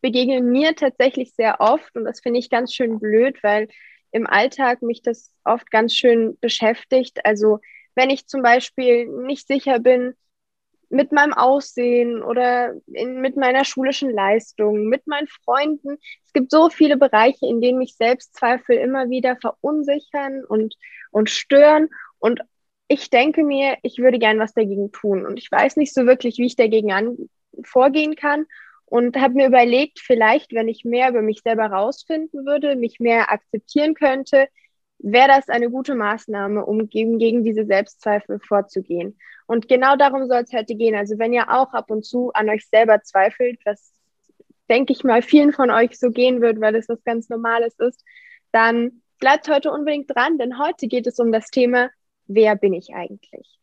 begegnen mir tatsächlich sehr oft und das finde ich ganz schön blöd, weil im Alltag mich das oft ganz schön beschäftigt. Also wenn ich zum Beispiel nicht sicher bin mit meinem Aussehen oder in, mit meiner schulischen Leistung, mit meinen Freunden. Es gibt so viele Bereiche, in denen mich Selbstzweifel immer wieder verunsichern und, und stören. Und ich denke mir, ich würde gern was dagegen tun. Und ich weiß nicht so wirklich, wie ich dagegen an, vorgehen kann und habe mir überlegt, vielleicht, wenn ich mehr über mich selber rausfinden würde, mich mehr akzeptieren könnte, wäre das eine gute Maßnahme, um gegen, gegen diese Selbstzweifel vorzugehen. Und genau darum soll es heute gehen. Also wenn ihr auch ab und zu an euch selber zweifelt, was denke ich mal vielen von euch so gehen wird, weil es was ganz Normales ist, dann bleibt heute unbedingt dran, denn heute geht es um das Thema, wer bin ich eigentlich?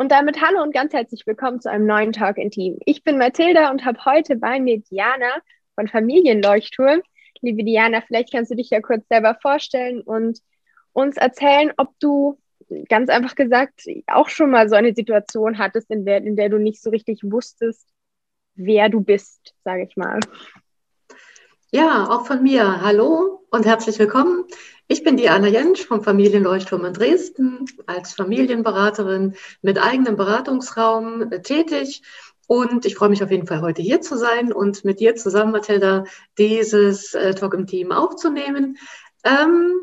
Und damit hallo und ganz herzlich willkommen zu einem neuen Talk in Team. Ich bin Mathilda und habe heute bei mir Diana von Familienleuchtturm. Liebe Diana, vielleicht kannst du dich ja kurz selber vorstellen und uns erzählen, ob du ganz einfach gesagt auch schon mal so eine Situation hattest, in der, in der du nicht so richtig wusstest, wer du bist, sage ich mal. Ja, auch von mir. Hallo und herzlich willkommen. Ich bin Diana Jentsch vom Familienleuchtturm in Dresden als Familienberaterin mit eigenem Beratungsraum äh, tätig. Und ich freue mich auf jeden Fall, heute hier zu sein und mit dir zusammen, Mathilda, dieses äh, Talk im Team aufzunehmen. Ähm,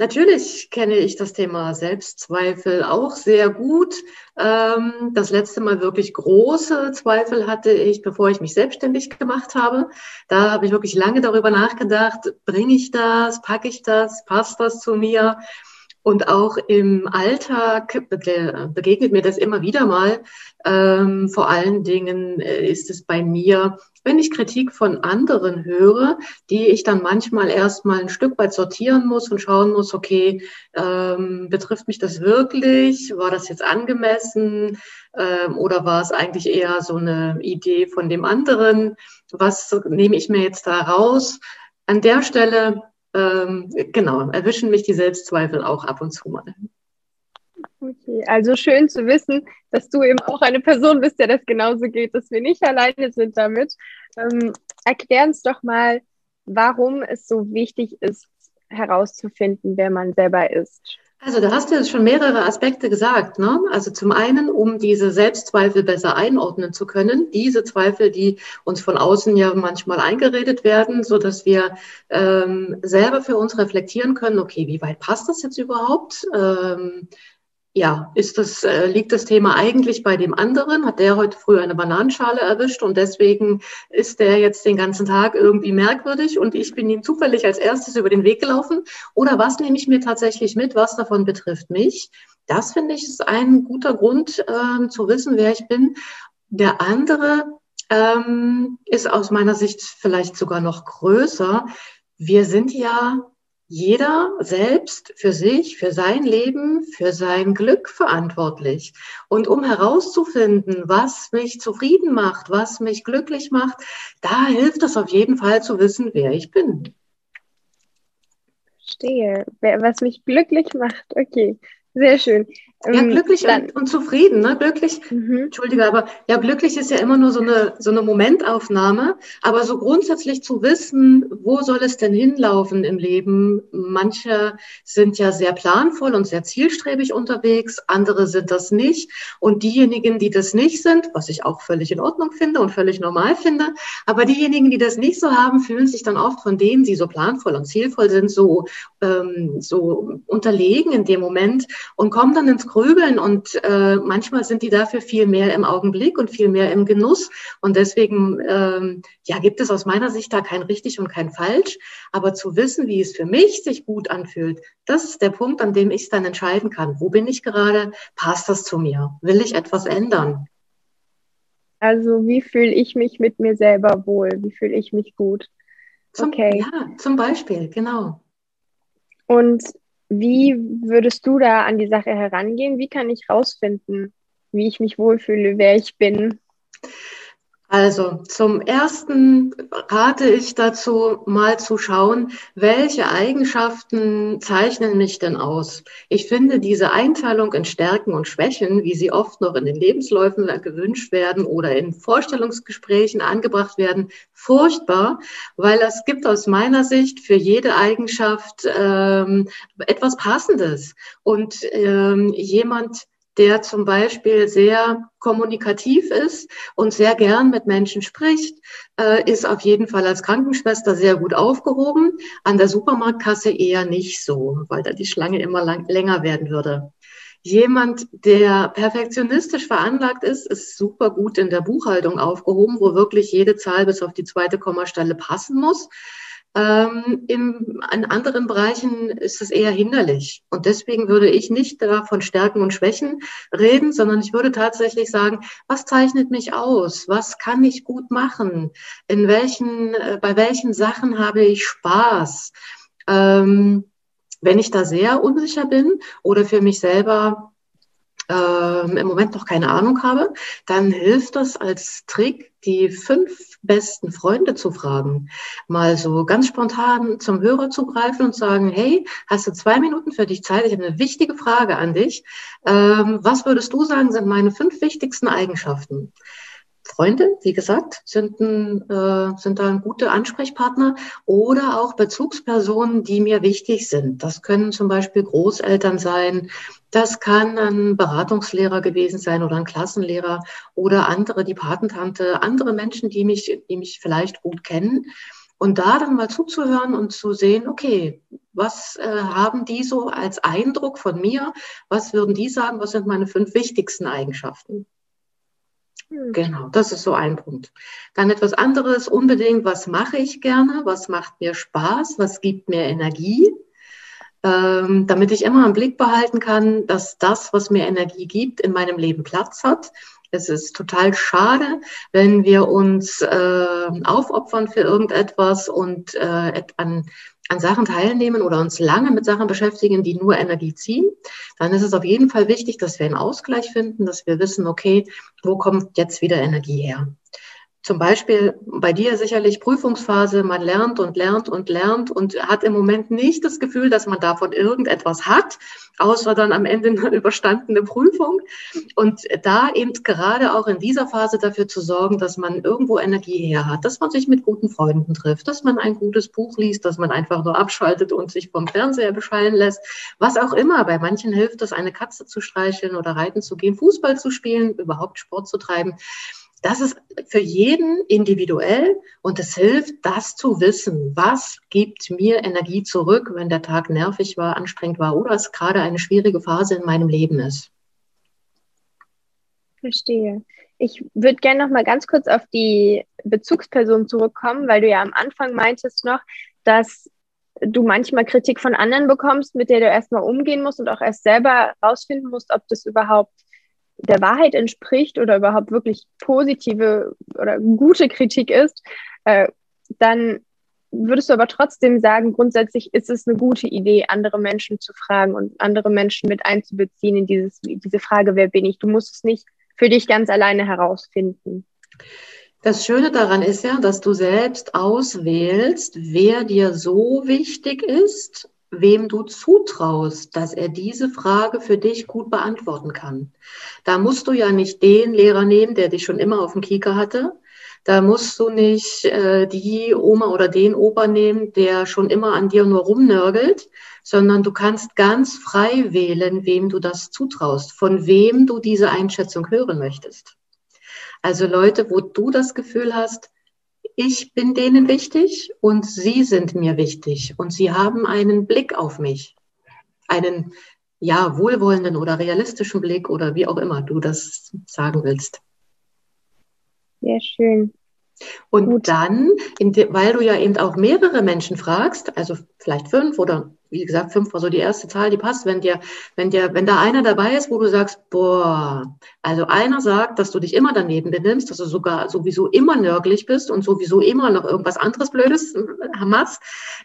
Natürlich kenne ich das Thema Selbstzweifel auch sehr gut. Ähm, das letzte Mal wirklich große Zweifel hatte ich, bevor ich mich selbstständig gemacht habe. Da habe ich wirklich lange darüber nachgedacht, bringe ich das, packe ich das, passt das zu mir? Und auch im Alltag begegnet mir das immer wieder mal. Ähm, vor allen Dingen äh, ist es bei mir wenn ich Kritik von anderen höre, die ich dann manchmal erstmal ein Stück weit sortieren muss und schauen muss, okay, ähm, betrifft mich das wirklich? War das jetzt angemessen? Ähm, oder war es eigentlich eher so eine Idee von dem anderen? Was nehme ich mir jetzt da raus? An der Stelle, ähm, genau, erwischen mich die Selbstzweifel auch ab und zu mal. Okay, also schön zu wissen, dass du eben auch eine Person bist, der das genauso geht, dass wir nicht alleine sind damit. Ähm, erklär uns doch mal, warum es so wichtig ist, herauszufinden, wer man selber ist. Also da hast du jetzt schon mehrere Aspekte gesagt. Ne? Also zum einen, um diese Selbstzweifel besser einordnen zu können, diese Zweifel, die uns von außen ja manchmal eingeredet werden, so dass wir ähm, selber für uns reflektieren können, okay, wie weit passt das jetzt überhaupt? Ähm, ja, ist das, äh, liegt das Thema eigentlich bei dem anderen? Hat der heute früh eine Bananenschale erwischt und deswegen ist der jetzt den ganzen Tag irgendwie merkwürdig und ich bin ihm zufällig als erstes über den Weg gelaufen? Oder was nehme ich mir tatsächlich mit? Was davon betrifft mich? Das finde ich ist ein guter Grund äh, zu wissen, wer ich bin. Der andere ähm, ist aus meiner Sicht vielleicht sogar noch größer. Wir sind ja jeder selbst für sich, für sein Leben, für sein Glück verantwortlich. Und um herauszufinden, was mich zufrieden macht, was mich glücklich macht, da hilft es auf jeden Fall zu wissen, wer ich bin. Verstehe. Was mich glücklich macht. Okay, sehr schön. Ja, ähm, glücklich und, und, zufrieden, ne? Glücklich, mhm. Entschuldige, aber ja, glücklich ist ja immer nur so eine, so eine Momentaufnahme. Aber so grundsätzlich zu wissen, wo soll es denn hinlaufen im Leben? Manche sind ja sehr planvoll und sehr zielstrebig unterwegs, andere sind das nicht. Und diejenigen, die das nicht sind, was ich auch völlig in Ordnung finde und völlig normal finde, aber diejenigen, die das nicht so haben, fühlen sich dann oft von denen, die so planvoll und zielvoll sind, so, ähm, so unterlegen in dem Moment und kommen dann ins Grübeln und äh, manchmal sind die dafür viel mehr im Augenblick und viel mehr im Genuss. Und deswegen ähm, ja, gibt es aus meiner Sicht da kein richtig und kein falsch. Aber zu wissen, wie es für mich sich gut anfühlt, das ist der Punkt, an dem ich es dann entscheiden kann. Wo bin ich gerade? Passt das zu mir? Will ich etwas ändern? Also wie fühle ich mich mit mir selber wohl? Wie fühle ich mich gut? Zum, okay. Ja, zum Beispiel, genau. Und wie würdest du da an die Sache herangehen? Wie kann ich rausfinden, wie ich mich wohlfühle, wer ich bin? Also zum ersten rate ich dazu, mal zu schauen, welche Eigenschaften zeichnen mich denn aus. Ich finde diese Einteilung in Stärken und Schwächen, wie sie oft noch in den Lebensläufen gewünscht werden oder in Vorstellungsgesprächen angebracht werden, furchtbar, weil es gibt aus meiner Sicht für jede Eigenschaft ähm, etwas Passendes. Und ähm, jemand, der zum Beispiel sehr kommunikativ ist und sehr gern mit Menschen spricht, äh, ist auf jeden Fall als Krankenschwester sehr gut aufgehoben. An der Supermarktkasse eher nicht so, weil da die Schlange immer lang, länger werden würde. Jemand, der perfektionistisch veranlagt ist, ist super gut in der Buchhaltung aufgehoben, wo wirklich jede Zahl bis auf die zweite Kommastelle passen muss. Ähm, in, in anderen Bereichen ist es eher hinderlich. Und deswegen würde ich nicht da von Stärken und Schwächen reden, sondern ich würde tatsächlich sagen, was zeichnet mich aus? Was kann ich gut machen? In welchen, äh, bei welchen Sachen habe ich Spaß? Ähm, wenn ich da sehr unsicher bin oder für mich selber ähm, im Moment noch keine Ahnung habe, dann hilft das als Trick, die fünf besten Freunde zu fragen. Mal so ganz spontan zum Hörer zu greifen und sagen, hey, hast du zwei Minuten für dich Zeit? Ich habe eine wichtige Frage an dich. Ähm, was würdest du sagen, sind meine fünf wichtigsten Eigenschaften? Freunde, wie gesagt, sind, ein, äh, sind da ein guter Ansprechpartner oder auch Bezugspersonen, die mir wichtig sind. Das können zum Beispiel Großeltern sein, das kann ein Beratungslehrer gewesen sein oder ein Klassenlehrer oder andere, die Patentante, andere Menschen, die mich, die mich vielleicht gut kennen. Und da dann mal zuzuhören und zu sehen, okay, was äh, haben die so als Eindruck von mir? Was würden die sagen? Was sind meine fünf wichtigsten Eigenschaften? Hm. Genau, das ist so ein Punkt. Dann etwas anderes unbedingt, was mache ich gerne? Was macht mir Spaß? Was gibt mir Energie? ähm, damit ich immer im Blick behalten kann, dass das, was mir Energie gibt, in meinem Leben Platz hat. Es ist total schade, wenn wir uns äh, aufopfern für irgendetwas und äh, an, an Sachen teilnehmen oder uns lange mit Sachen beschäftigen, die nur Energie ziehen. Dann ist es auf jeden Fall wichtig, dass wir einen Ausgleich finden, dass wir wissen, okay, wo kommt jetzt wieder Energie her? Zum Beispiel bei dir sicherlich Prüfungsphase, man lernt und lernt und lernt und hat im Moment nicht das Gefühl, dass man davon irgendetwas hat, außer dann am Ende eine überstandene Prüfung. Und da eben gerade auch in dieser Phase dafür zu sorgen, dass man irgendwo Energie her hat, dass man sich mit guten Freunden trifft, dass man ein gutes Buch liest, dass man einfach nur abschaltet und sich vom Fernseher beschallen lässt, was auch immer. Bei manchen hilft es, eine Katze zu streicheln oder reiten zu gehen, Fußball zu spielen, überhaupt Sport zu treiben das ist für jeden individuell und es hilft, das zu wissen. Was gibt mir Energie zurück, wenn der Tag nervig war, anstrengend war oder es gerade eine schwierige Phase in meinem Leben ist? Verstehe. Ich würde gerne noch mal ganz kurz auf die Bezugsperson zurückkommen, weil du ja am Anfang meintest noch, dass du manchmal Kritik von anderen bekommst, mit der du erstmal umgehen musst und auch erst selber rausfinden musst, ob das überhaupt der Wahrheit entspricht oder überhaupt wirklich positive oder gute Kritik ist, äh, dann würdest du aber trotzdem sagen, grundsätzlich ist es eine gute Idee, andere Menschen zu fragen und andere Menschen mit einzubeziehen in dieses, diese Frage, wer bin ich? Du musst es nicht für dich ganz alleine herausfinden. Das Schöne daran ist ja, dass du selbst auswählst, wer dir so wichtig ist wem du zutraust, dass er diese Frage für dich gut beantworten kann. Da musst du ja nicht den Lehrer nehmen, der dich schon immer auf dem Kieker hatte. Da musst du nicht äh, die Oma oder den Opa nehmen, der schon immer an dir nur rumnörgelt, sondern du kannst ganz frei wählen, wem du das zutraust, von wem du diese Einschätzung hören möchtest. Also Leute, wo du das Gefühl hast, ich bin denen wichtig und sie sind mir wichtig und sie haben einen Blick auf mich, einen ja wohlwollenden oder realistischen Blick oder wie auch immer du das sagen willst. Sehr schön. Und Gut. dann, weil du ja eben auch mehrere Menschen fragst, also vielleicht fünf oder wie gesagt, fünf war so die erste Zahl, die passt. Wenn dir, wenn dir, wenn da einer dabei ist, wo du sagst, boah, also einer sagt, dass du dich immer daneben benimmst, dass du sogar sowieso immer nörglich bist und sowieso immer noch irgendwas anderes Blödes äh, machst,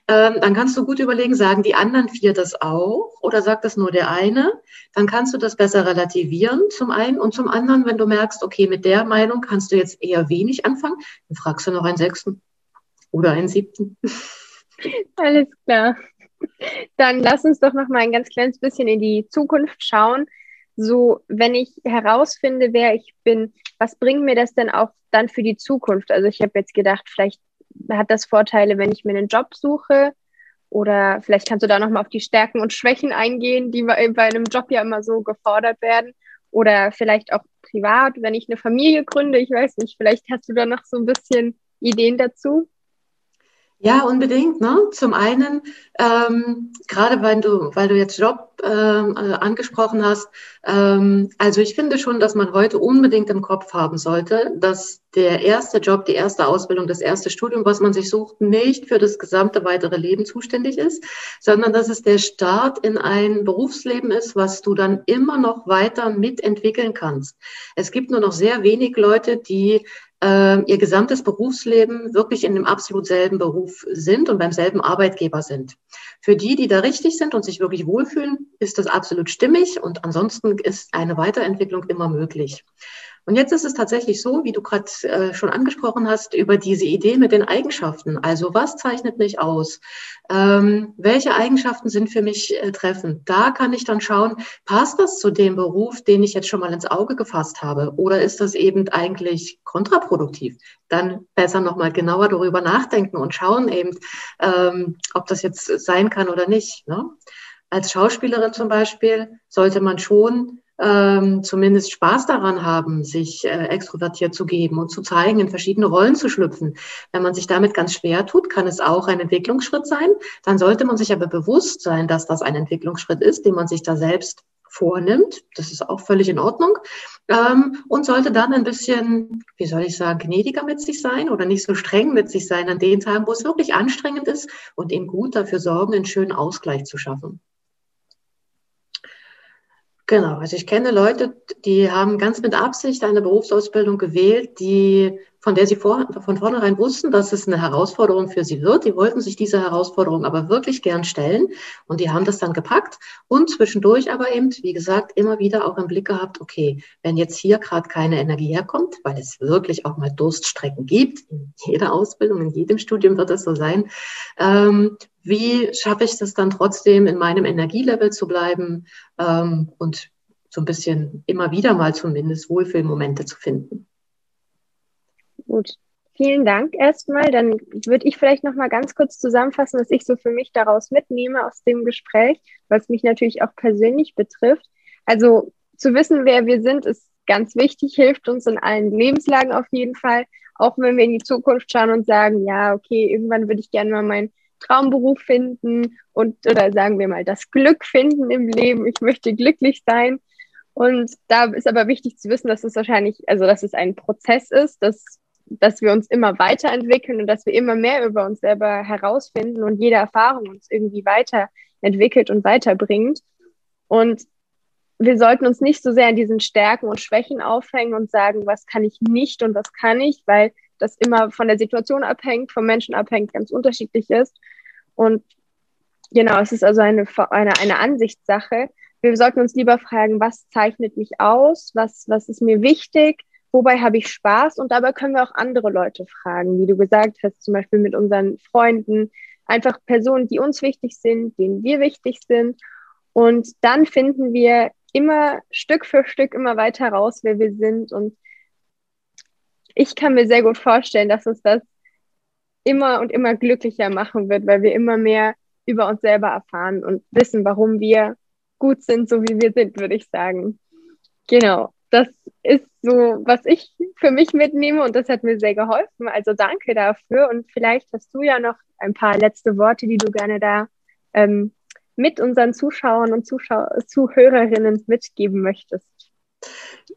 ähm, dann kannst du gut überlegen, sagen die anderen vier das auch oder sagt das nur der eine? Dann kannst du das besser relativieren zum einen und zum anderen, wenn du merkst, okay, mit der Meinung kannst du jetzt eher wenig anfangen, dann fragst du noch einen sechsten oder einen siebten. Alles klar. Dann lass uns doch noch mal ein ganz kleines bisschen in die Zukunft schauen. So, wenn ich herausfinde, wer ich bin, was bringt mir das denn auch dann für die Zukunft? Also ich habe jetzt gedacht, vielleicht hat das Vorteile, wenn ich mir einen Job suche oder vielleicht kannst du da noch mal auf die Stärken und Schwächen eingehen, die bei einem Job ja immer so gefordert werden oder vielleicht auch privat, wenn ich eine Familie gründe, ich weiß nicht, vielleicht hast du da noch so ein bisschen Ideen dazu? Ja, unbedingt. Ne? Zum einen, ähm, gerade weil du, weil du jetzt Job ähm, äh, angesprochen hast, ähm, also ich finde schon, dass man heute unbedingt im Kopf haben sollte, dass der erste Job, die erste Ausbildung, das erste Studium, was man sich sucht, nicht für das gesamte weitere Leben zuständig ist, sondern dass es der Start in ein Berufsleben ist, was du dann immer noch weiter mitentwickeln kannst. Es gibt nur noch sehr wenig Leute, die äh, ihr gesamtes Berufsleben wirklich in dem absolut selben Beruf sind und beim selben Arbeitgeber sind. Für die, die da richtig sind und sich wirklich wohlfühlen, ist das absolut stimmig und ansonsten ist eine Weiterentwicklung immer möglich. Und jetzt ist es tatsächlich so, wie du gerade äh, schon angesprochen hast, über diese Idee mit den Eigenschaften. Also was zeichnet mich aus? Ähm, welche Eigenschaften sind für mich äh, treffend? Da kann ich dann schauen, passt das zu dem Beruf, den ich jetzt schon mal ins Auge gefasst habe? Oder ist das eben eigentlich kontraproduktiv? Dann besser nochmal genauer darüber nachdenken und schauen eben, ähm, ob das jetzt sein kann oder nicht. Ne? Als Schauspielerin zum Beispiel sollte man schon ähm, zumindest Spaß daran haben, sich äh, extrovertiert zu geben und zu zeigen, in verschiedene Rollen zu schlüpfen. Wenn man sich damit ganz schwer tut, kann es auch ein Entwicklungsschritt sein. Dann sollte man sich aber bewusst sein, dass das ein Entwicklungsschritt ist, den man sich da selbst vornimmt. Das ist auch völlig in Ordnung. Ähm, und sollte dann ein bisschen, wie soll ich sagen, gnädiger mit sich sein oder nicht so streng mit sich sein an den Tagen, wo es wirklich anstrengend ist und eben gut dafür sorgen, einen schönen Ausgleich zu schaffen. Genau, also ich kenne Leute, die haben ganz mit Absicht eine Berufsausbildung gewählt, die, von der sie vor, von vornherein wussten, dass es eine Herausforderung für sie wird. Die wollten sich diese Herausforderung aber wirklich gern stellen und die haben das dann gepackt und zwischendurch aber eben, wie gesagt, immer wieder auch im Blick gehabt, okay, wenn jetzt hier gerade keine Energie herkommt, weil es wirklich auch mal Durststrecken gibt, in jeder Ausbildung, in jedem Studium wird es so sein, ähm, wie schaffe ich das dann trotzdem in meinem Energielevel zu bleiben ähm, und so ein bisschen immer wieder mal zumindest Wohlfühlmomente zu finden. Gut, vielen Dank erstmal. Dann würde ich vielleicht noch mal ganz kurz zusammenfassen, was ich so für mich daraus mitnehme aus dem Gespräch, was mich natürlich auch persönlich betrifft. Also zu wissen, wer wir sind, ist ganz wichtig, hilft uns in allen Lebenslagen auf jeden Fall. Auch wenn wir in die Zukunft schauen und sagen, ja, okay, irgendwann würde ich gerne mal mein Traumberuf finden und oder sagen wir mal das Glück finden im Leben. Ich möchte glücklich sein. Und da ist aber wichtig zu wissen, dass es wahrscheinlich, also dass es ein Prozess ist, dass, dass wir uns immer weiterentwickeln und dass wir immer mehr über uns selber herausfinden und jede Erfahrung uns irgendwie weiterentwickelt und weiterbringt. Und wir sollten uns nicht so sehr an diesen Stärken und Schwächen aufhängen und sagen, was kann ich nicht und was kann ich, weil das immer von der Situation abhängt, vom Menschen abhängt, ganz unterschiedlich ist. Und genau, es ist also eine, eine, eine Ansichtssache. Wir sollten uns lieber fragen, was zeichnet mich aus, was, was ist mir wichtig, wobei habe ich Spaß und dabei können wir auch andere Leute fragen, wie du gesagt hast, zum Beispiel mit unseren Freunden, einfach Personen, die uns wichtig sind, denen wir wichtig sind. Und dann finden wir immer Stück für Stück immer weiter raus, wer wir sind und ich kann mir sehr gut vorstellen, dass uns das immer und immer glücklicher machen wird, weil wir immer mehr über uns selber erfahren und wissen, warum wir gut sind, so wie wir sind, würde ich sagen. Genau, das ist so, was ich für mich mitnehme und das hat mir sehr geholfen. Also danke dafür und vielleicht hast du ja noch ein paar letzte Worte, die du gerne da ähm, mit unseren Zuschauern und Zuschau Zuhörerinnen mitgeben möchtest.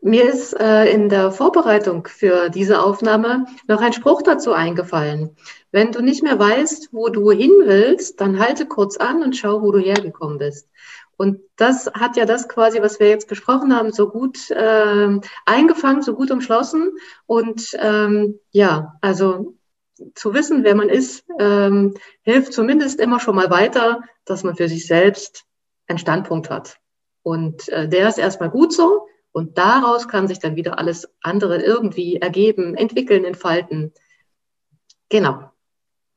Mir ist äh, in der Vorbereitung für diese Aufnahme noch ein Spruch dazu eingefallen. Wenn du nicht mehr weißt, wo du hin willst, dann halte kurz an und schau, wo du hergekommen bist. Und das hat ja das quasi, was wir jetzt besprochen haben, so gut äh, eingefangen, so gut umschlossen. Und ähm, ja, also zu wissen, wer man ist, ähm, hilft zumindest immer schon mal weiter, dass man für sich selbst einen Standpunkt hat. Und äh, der ist erstmal gut so. Und daraus kann sich dann wieder alles andere irgendwie ergeben, entwickeln, entfalten. Genau.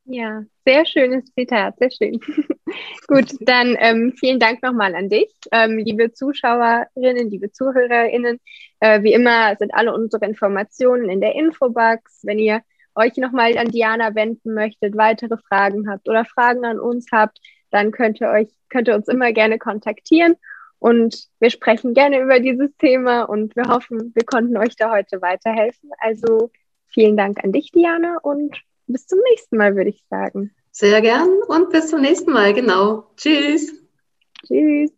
Ja, sehr schönes Zitat, sehr schön. Gut, dann ähm, vielen Dank nochmal an dich, ähm, liebe Zuschauerinnen, liebe Zuhörerinnen. Äh, wie immer sind alle unsere Informationen in der Infobox. Wenn ihr euch nochmal an Diana wenden möchtet, weitere Fragen habt oder Fragen an uns habt, dann könnt ihr euch, könnt ihr uns immer gerne kontaktieren und wir sprechen gerne über dieses Thema und wir hoffen, wir konnten euch da heute weiterhelfen. Also vielen Dank an dich, Diana, und bis zum nächsten Mal, würde ich sagen. Sehr gern und bis zum nächsten Mal, genau. Tschüss. Tschüss.